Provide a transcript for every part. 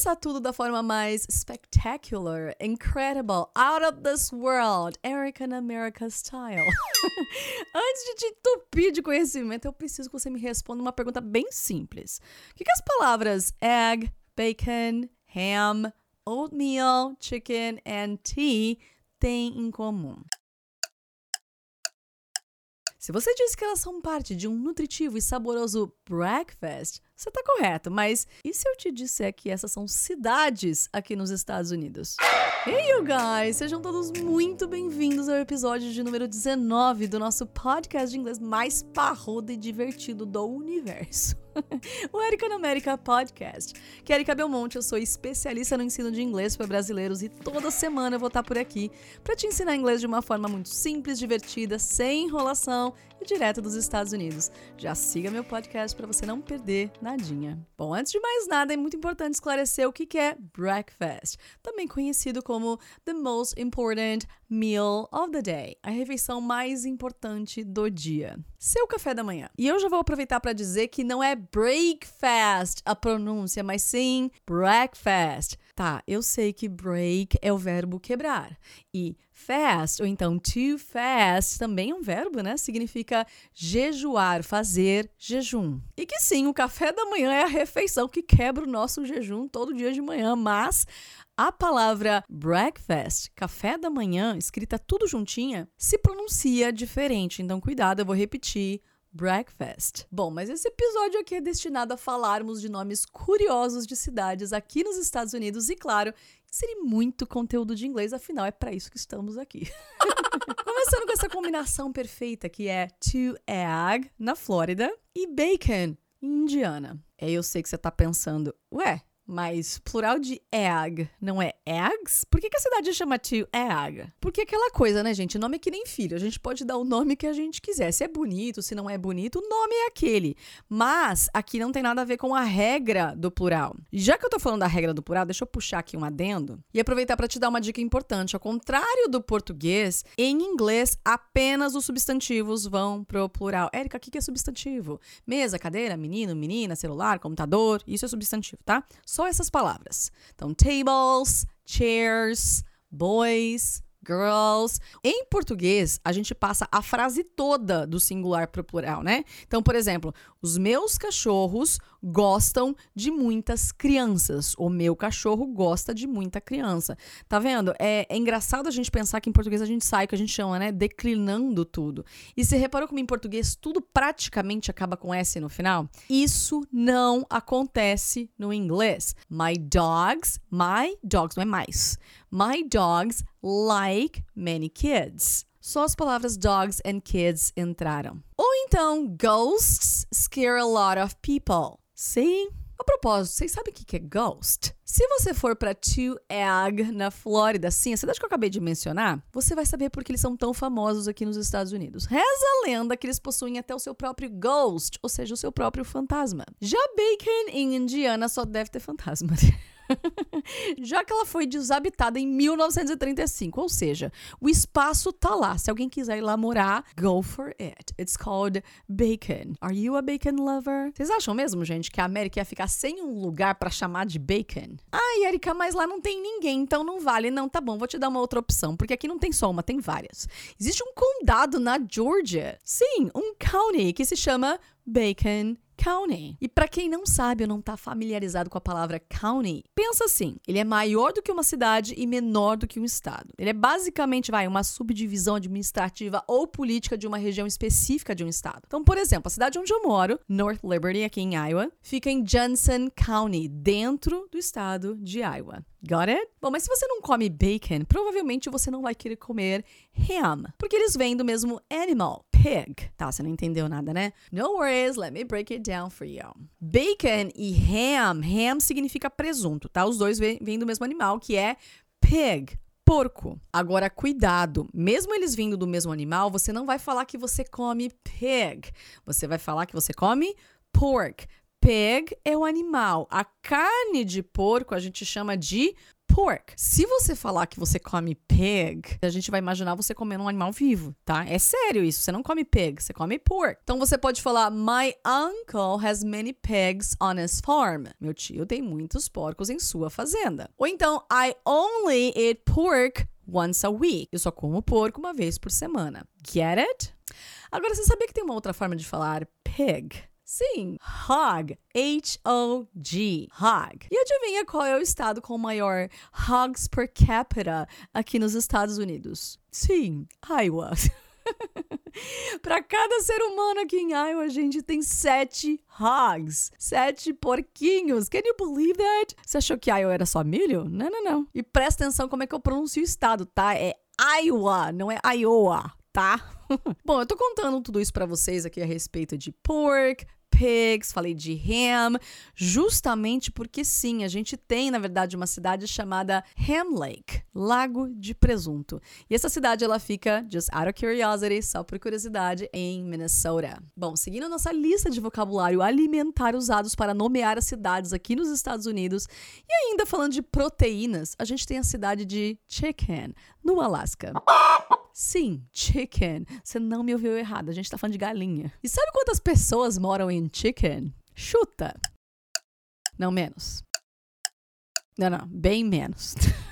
começar tudo da forma mais spectacular, incredible, out of this world, American America style. Antes de te entupir de conhecimento, eu preciso que você me responda uma pergunta bem simples. O que, que as palavras egg, bacon, ham, oatmeal, chicken and tea têm em comum? Se você diz que elas são parte de um nutritivo e saboroso breakfast, você está correto, mas e se eu te disser que essas são cidades aqui nos Estados Unidos? Hey, you guys! Sejam todos muito bem-vindos ao episódio de número 19 do nosso podcast de inglês mais parrudo e divertido do universo. o Erika na América Podcast. Que é Erika Belmonte, eu sou especialista no ensino de inglês para brasileiros e toda semana eu vou estar por aqui para te ensinar inglês de uma forma muito simples, divertida, sem enrolação e direto dos Estados Unidos. Já siga meu podcast para você não perder nadinha. Bom, antes de mais nada, é muito importante esclarecer o que é breakfast, também conhecido como the most important meal of the day, a refeição mais importante do dia. Seu café da manhã. E eu já vou aproveitar para dizer que não é breakfast a pronúncia, mas sim breakfast. Tá, eu sei que break é o verbo quebrar e fast, ou então to fast, também é um verbo, né? Significa jejuar, fazer jejum. E que sim, o café da manhã é a refeição que quebra o nosso jejum todo dia de manhã, mas a palavra breakfast, café da manhã, escrita tudo juntinha, se pronuncia diferente. Então, cuidado, eu vou repetir breakfast. Bom, mas esse episódio aqui é destinado a falarmos de nomes curiosos de cidades aqui nos Estados Unidos e, claro, inserir muito conteúdo de inglês, afinal é para isso que estamos aqui. Começando com essa combinação perfeita que é to egg na Flórida e bacon em Indiana. Aí eu sei que você tá pensando, ué, mas plural de egg não é eggs? Por que, que a cidade chama to egg? Porque aquela coisa, né, gente? Nome é que nem filho. A gente pode dar o nome que a gente quiser. Se é bonito, se não é bonito, o nome é aquele. Mas aqui não tem nada a ver com a regra do plural. Já que eu tô falando da regra do plural, deixa eu puxar aqui um adendo e aproveitar para te dar uma dica importante. Ao contrário do português, em inglês, apenas os substantivos vão pro plural. Érica, o que é substantivo? Mesa, cadeira, menino, menina, celular, computador. Isso é substantivo, tá? Só só essas palavras. Então, tables, chairs, boys, girls. Em português, a gente passa a frase toda do singular para o plural, né? Então, por exemplo, os meus cachorros gostam de muitas crianças. O meu cachorro gosta de muita criança. Tá vendo? É, é engraçado a gente pensar que em português a gente sai, que a gente chama, né? Declinando tudo. E você reparou como em português tudo praticamente acaba com S no final? Isso não acontece no inglês. My dogs, my dogs não é mais. My dogs like many kids só as palavras dogs and kids entraram. Ou então, ghosts scare a lot of people. Sim. A propósito, vocês sabem o que é ghost? Se você for para Egg, na Flórida, sim, a cidade que eu acabei de mencionar, você vai saber por que eles são tão famosos aqui nos Estados Unidos. Reza a lenda que eles possuem até o seu próprio ghost, ou seja, o seu próprio fantasma. Já Bacon, em Indiana, só deve ter fantasma. já que ela foi desabitada em 1935, ou seja, o espaço tá lá. Se alguém quiser ir lá morar, go for it. It's called Bacon. Are you a bacon lover? Vocês acham mesmo, gente, que a América ia ficar sem um lugar para chamar de bacon? Ah, Erika, mas lá não tem ninguém, então não vale. Não, tá bom, vou te dar uma outra opção, porque aqui não tem só uma, tem várias. Existe um condado na Georgia. Sim, um county que se chama Bacon County. E para quem não sabe ou não está familiarizado com a palavra county, pensa assim: ele é maior do que uma cidade e menor do que um estado. Ele é basicamente, vai, uma subdivisão administrativa ou política de uma região específica de um estado. Então, por exemplo, a cidade onde eu moro, North Liberty, aqui em Iowa, fica em Johnson County, dentro do estado de Iowa. Got it? Bom, mas se você não come bacon, provavelmente você não vai querer comer ham, porque eles vêm do mesmo animal, pig. Tá, você não entendeu nada, né? No worries, let me break it down for you. Bacon e ham, ham significa presunto, tá? Os dois vêm do mesmo animal, que é pig, porco. Agora, cuidado, mesmo eles vindo do mesmo animal, você não vai falar que você come pig. Você vai falar que você come pork. Pig é o animal. A carne de porco a gente chama de pork. Se você falar que você come pig, a gente vai imaginar você comendo um animal vivo, tá? É sério isso. Você não come pig, você come pork. Então você pode falar: My uncle has many pigs on his farm. Meu tio tem muitos porcos em sua fazenda. Ou então, I only eat pork once a week. Eu só como porco uma vez por semana. Get it? Agora, você sabia que tem uma outra forma de falar pig? Sim, hog. H-O-G. Hog. E adivinha qual é o estado com maior hogs per capita aqui nos Estados Unidos? Sim, Iowa. Para cada ser humano aqui em Iowa, a gente tem sete hogs, sete porquinhos. Can you believe that? Você achou que Iowa era só milho? Não, não, não. E presta atenção como é que eu pronuncio o estado, tá? É Iowa, não é Iowa, tá? Bom, eu tô contando tudo isso para vocês aqui a respeito de pork, pigs, falei de ham, justamente porque sim, a gente tem, na verdade, uma cidade chamada Ham Lake, Lago de Presunto. E essa cidade ela fica, just out of curiosity, só por curiosidade, em Minnesota. Bom, seguindo a nossa lista de vocabulário alimentar usados para nomear as cidades aqui nos Estados Unidos, e ainda falando de proteínas, a gente tem a cidade de Chicken, no Alasca. Sim, chicken. Você não me ouviu errado, a gente tá falando de galinha. E sabe quantas pessoas moram em chicken? Chuta. Não, menos. Não, não, bem menos.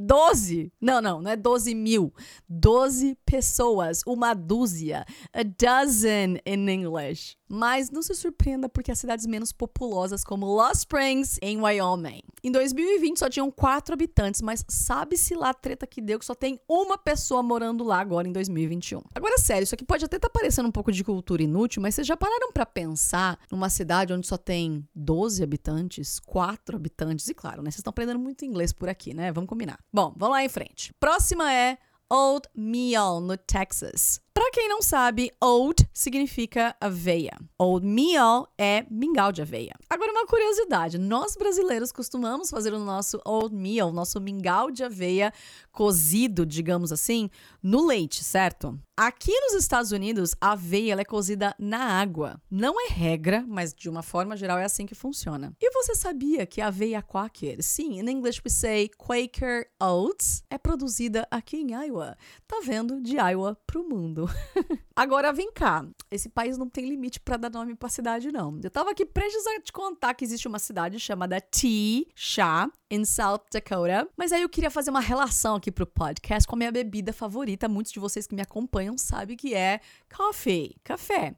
12. Não, não, não é 12 mil. 12 pessoas, uma dúzia. A dozen in English. Mas não se surpreenda porque as cidades menos populosas, como Lost Springs, em Wyoming. Em 2020 só tinham 4 habitantes, mas sabe-se lá a treta que deu que só tem uma pessoa morando lá agora em 2021. Agora, sério, isso aqui pode até estar tá parecendo um pouco de cultura inútil, mas vocês já pararam para pensar numa cidade onde só tem 12 habitantes, 4 habitantes? E claro, né? Vocês estão aprendendo muito inglês por aqui, né? Vamos combinar. Bom, vamos lá em frente. Próxima é Oatmeal, no Texas. Para quem não sabe, oat significa aveia. Oatmeal é mingau de aveia. Agora, uma curiosidade: nós brasileiros costumamos fazer o nosso oatmeal, nosso mingau de aveia cozido, digamos assim, no leite, certo? Aqui nos Estados Unidos, a aveia é cozida na água. Não é regra, mas de uma forma geral é assim que funciona. E você sabia que a aveia Quaker, sim, in English we say Quaker Oats, é produzida aqui em Iowa. Tá vendo? De Iowa pro mundo. Agora vem cá, esse país não tem limite para dar nome para cidade não. Eu tava aqui prestes a te contar que existe uma cidade chamada Tea Chá em South Dakota, mas aí eu queria fazer uma relação aqui pro podcast com a minha bebida favorita. Muitos de vocês que me acompanham sabem que é coffee, café.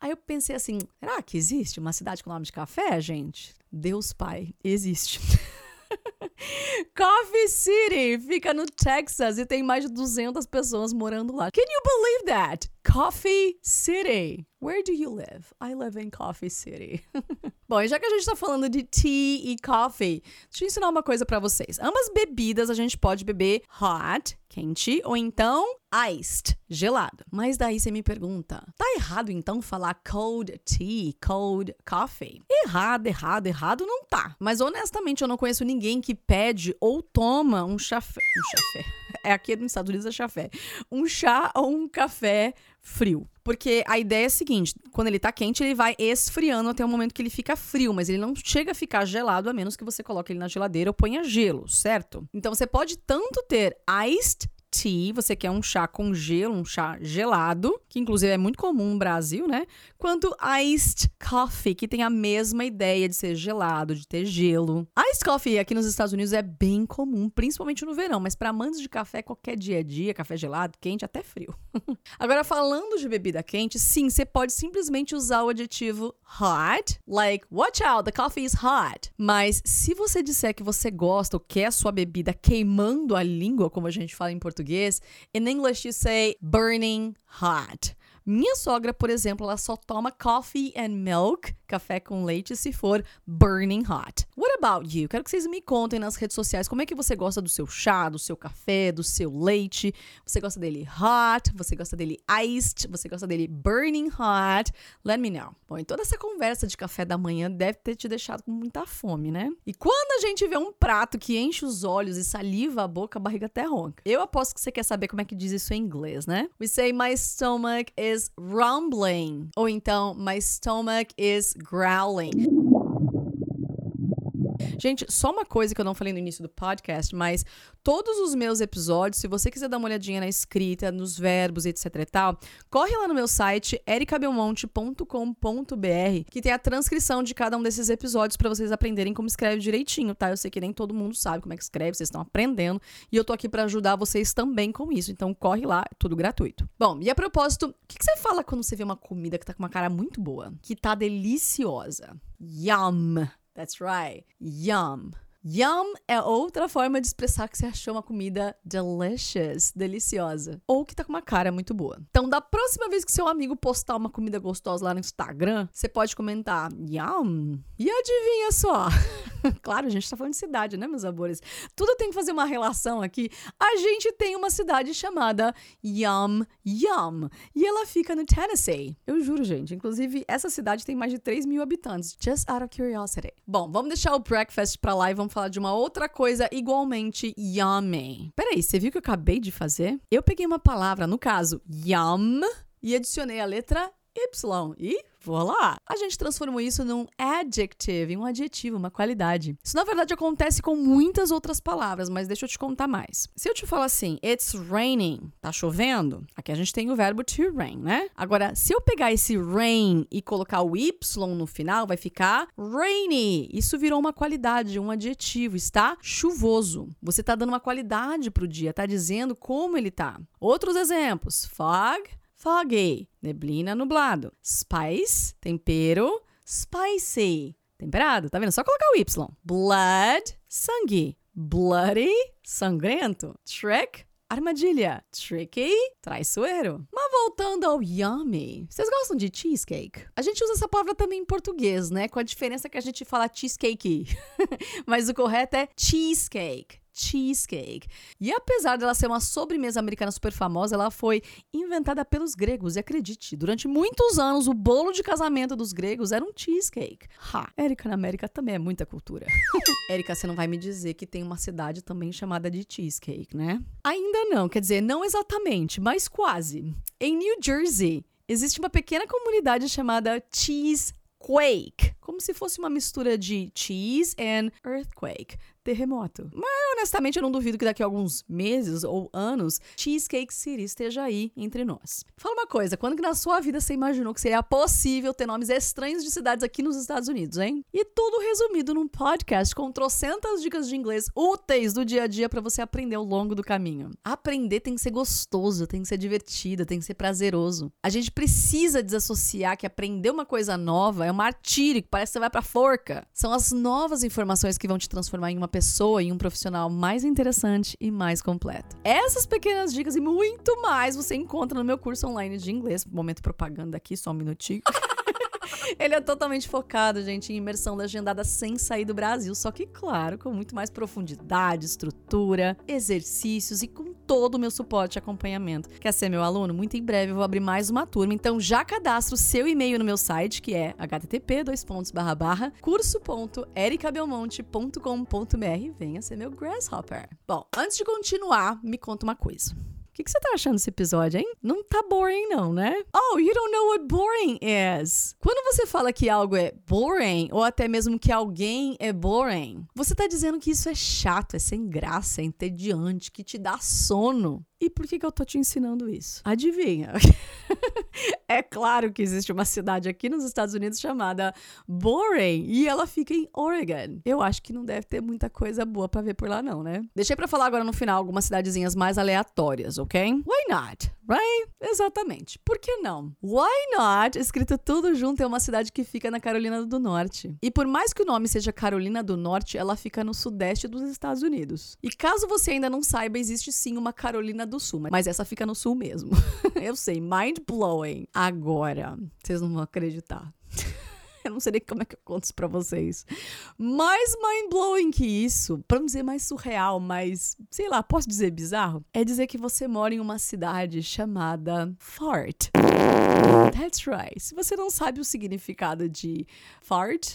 Aí eu pensei assim, será que existe uma cidade com nome de café, gente? Deus Pai, existe. Coffee City fica no Texas e tem mais de 200 pessoas morando lá. Can you believe that? Coffee City. Where do you live? I live in Coffee City. Bom, e já que a gente tá falando de tea e coffee, deixa eu ensinar uma coisa para vocês. Ambas bebidas a gente pode beber hot, quente, ou então iced, gelado. Mas daí você me pergunta, tá errado então falar cold tea, cold coffee? Errado, errado, errado não tá. Mas honestamente eu não conheço ninguém que pede ou toma um chafé, um chafé. É aqui nos Estados Unidos é chafé. Um chá ou um café frio. Porque a ideia é a seguinte: quando ele tá quente, ele vai esfriando até o momento que ele fica frio, mas ele não chega a ficar gelado a menos que você coloque ele na geladeira ou ponha gelo, certo? Então você pode tanto ter iced tea, você quer um chá com gelo, um chá gelado, que inclusive é muito comum no Brasil, né? Quanto iced coffee, que tem a mesma ideia de ser gelado, de ter gelo. Iced coffee aqui nos Estados Unidos é bem comum, principalmente no verão, mas para amantes de café, qualquer dia a dia, café gelado, quente, até frio. Agora, falando de bebida quente, sim, você pode simplesmente usar o adjetivo hot, like, watch out, the coffee is hot. Mas se você disser que você gosta ou quer sua bebida queimando a língua, como a gente fala em português. In English, you say burning hot. Minha sogra, por exemplo, ela só toma coffee and milk, café com leite, se for burning hot. What about you? Quero que vocês me contem nas redes sociais como é que você gosta do seu chá, do seu café, do seu leite. Você gosta dele hot? Você gosta dele iced? Você gosta dele burning hot? Let me know. Bom, e toda essa conversa de café da manhã deve ter te deixado com muita fome, né? E quando a gente vê um prato que enche os olhos e saliva a boca, a barriga até ronca. Eu aposto que você quer saber como é que diz isso em inglês, né? We say my stomach is is rumbling. Ou então, my stomach is growling. Gente, só uma coisa que eu não falei no início do podcast, mas todos os meus episódios, se você quiser dar uma olhadinha na escrita, nos verbos, etc e tal, corre lá no meu site ericabelmonte.com.br, que tem a transcrição de cada um desses episódios para vocês aprenderem como escreve direitinho, tá? Eu sei que nem todo mundo sabe como é que escreve, vocês estão aprendendo, e eu tô aqui para ajudar vocês também com isso. Então corre lá, é tudo gratuito. Bom, e a propósito, o que, que você fala quando você vê uma comida que tá com uma cara muito boa, que tá deliciosa? Yum. That's right. Yum. Yum é outra forma de expressar que você achou uma comida delicious, deliciosa, ou que tá com uma cara muito boa. Então, da próxima vez que seu amigo postar uma comida gostosa lá no Instagram, você pode comentar yum. E adivinha só? claro, a gente tá falando de cidade, né, meus amores? Tudo tem que fazer uma relação aqui. A gente tem uma cidade chamada Yum Yum, e ela fica no Tennessee. Eu juro, gente. Inclusive, essa cidade tem mais de 3 mil habitantes, just out of curiosity. Bom, vamos deixar o breakfast pra lá e vamos falar de uma outra coisa igualmente yummy. Peraí, você viu o que eu acabei de fazer? Eu peguei uma palavra, no caso, yum, e adicionei a letra Y. E Voilá! A gente transformou isso num adjective, um adjetivo, uma qualidade. Isso na verdade acontece com muitas outras palavras, mas deixa eu te contar mais. Se eu te falar assim, it's raining, tá chovendo, aqui a gente tem o verbo to rain, né? Agora, se eu pegar esse rain e colocar o y no final, vai ficar rainy. Isso virou uma qualidade, um adjetivo, está chuvoso. Você tá dando uma qualidade pro dia, tá dizendo como ele tá. Outros exemplos: fog, foggy, neblina, nublado. Spice, tempero, spicy, temperado. Tá vendo? Só colocar o Y. Blood, sangue. Bloody, sangrento. Trick, armadilha. Tricky, traiçoeiro. Mas voltando ao yummy, vocês gostam de cheesecake? A gente usa essa palavra também em português, né? Com a diferença que a gente fala cheesecake. Mas o correto é cheesecake cheesecake. E apesar dela ser uma sobremesa americana super famosa, ela foi inventada pelos gregos. E acredite, durante muitos anos o bolo de casamento dos gregos era um cheesecake. Ha! Érica na América também é muita cultura. Érica, você não vai me dizer que tem uma cidade também chamada de cheesecake, né? Ainda não, quer dizer, não exatamente, mas quase. Em New Jersey, existe uma pequena comunidade chamada Cheesequake, como se fosse uma mistura de cheese and earthquake terremoto. Mas honestamente eu não duvido que daqui a alguns meses ou anos Cheesecake City esteja aí entre nós. Fala uma coisa, quando que na sua vida você imaginou que seria possível ter nomes estranhos de cidades aqui nos Estados Unidos, hein? E tudo resumido num podcast com trocentas dicas de inglês úteis do dia a dia para você aprender ao longo do caminho. Aprender tem que ser gostoso, tem que ser divertido, tem que ser prazeroso. A gente precisa desassociar que aprender uma coisa nova é um martírio, que parece que você vai pra forca. São as novas informações que vão te transformar em uma pessoa e um profissional mais interessante e mais completo. Essas pequenas dicas e muito mais você encontra no meu curso online de inglês. Momento propaganda aqui, só um minutinho. Ele é totalmente focado, gente, em imersão legendada sem sair do Brasil, só que, claro, com muito mais profundidade, estrutura, exercícios e com todo o meu suporte e acompanhamento. Quer ser meu aluno? Muito em breve eu vou abrir mais uma turma, então já cadastra o seu e-mail no meu site, que é http curso.ericabelmonte.com.br venha ser meu grasshopper. Bom, antes de continuar, me conta uma coisa. Que, que, você tá achando desse episódio, hein? Não tá boring, não, né? Oh, you don't know what boring is. Quando você fala que algo é boring, ou até mesmo que alguém é boring, você tá dizendo que isso é chato, é sem graça, é entediante, que te dá sono. E por que, que eu tô te ensinando isso? Adivinha? é claro que existe uma cidade aqui nos Estados Unidos chamada Boring e ela fica em Oregon. Eu acho que não deve ter muita coisa boa para ver por lá, não, né? Deixei para falar agora no final algumas cidadezinhas mais aleatórias, ok? Why not? Right? Exatamente. Por que não? Why not? Escrito tudo junto é uma cidade que fica na Carolina do Norte. E por mais que o nome seja Carolina do Norte, ela fica no sudeste dos Estados Unidos. E caso você ainda não saiba, existe sim uma Carolina do Sul, mas essa fica no sul mesmo. Eu sei, mind blowing. Agora, vocês não vão acreditar. Eu não sei nem como é que eu conto isso pra vocês. Mais mind-blowing que isso, pra não dizer mais surreal, mas, sei lá, posso dizer bizarro? É dizer que você mora em uma cidade chamada Fart. That's right. Se você não sabe o significado de fart.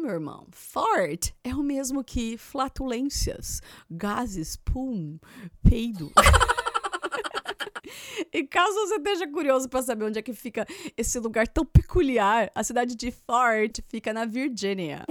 Meu irmão. Fart é o mesmo que flatulências, gases, pum, peido. e caso você esteja curioso para saber onde é que fica esse lugar tão peculiar, a cidade de Fort fica na Virgínia.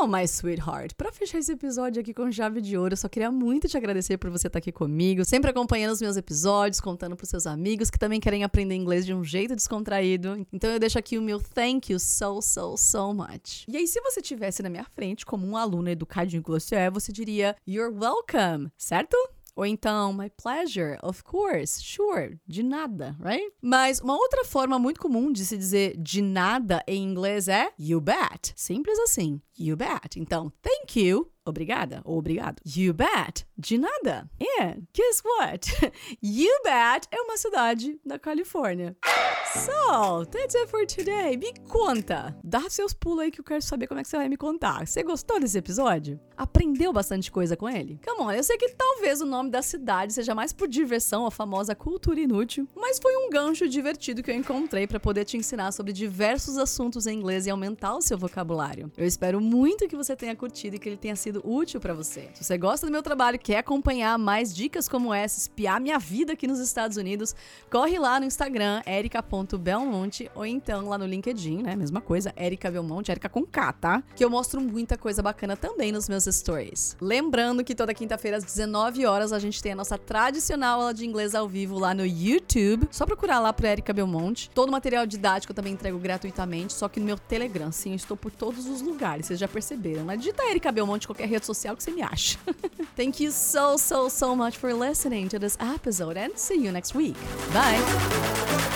Bom, my sweetheart, para fechar esse episódio aqui com chave de ouro, eu só queria muito te agradecer por você estar aqui comigo, sempre acompanhando os meus episódios, contando pros seus amigos que também querem aprender inglês de um jeito descontraído. Então eu deixo aqui o meu thank you so, so, so much. E aí, se você tivesse na minha frente como um aluno educadinho que você é, você diria you're welcome, certo? Ou então, my pleasure, of course, sure, de nada, right? Mas uma outra forma muito comum de se dizer de nada em inglês é you bet. Simples assim, you bet. Então, thank you Obrigada ou obrigado. You bet. De nada. And guess what? You bet é uma cidade da Califórnia. So, that's it for today. Me conta. Dá seus pulos aí que eu quero saber como é que você vai me contar. Você gostou desse episódio? Aprendeu bastante coisa com ele? Come on, eu sei que talvez o nome da cidade seja mais por diversão, a famosa cultura inútil, mas foi um gancho divertido que eu encontrei para poder te ensinar sobre diversos assuntos em inglês e aumentar o seu vocabulário. Eu espero muito que você tenha curtido e que ele tenha sido útil para você. Se você gosta do meu trabalho quer acompanhar mais dicas como essa, espiar minha vida aqui nos Estados Unidos, corre lá no Instagram, erica.belmonte, ou então lá no LinkedIn, né? Mesma coisa, Erica Belmonte, Erica com K, tá? Que eu mostro muita coisa bacana também nos meus stories. Lembrando que toda quinta-feira às 19 horas a gente tem a nossa tradicional aula de inglês ao vivo lá no YouTube. Só procurar lá pro Erica Belmonte. Todo o material didático eu também entrego gratuitamente, só que no meu Telegram. Sim, eu estou por todos os lugares, vocês já perceberam, né? Digita Erika Belmonte qualquer rede social que você me acha. Thank you so, so, so much for listening to this episode and see you next week. Bye!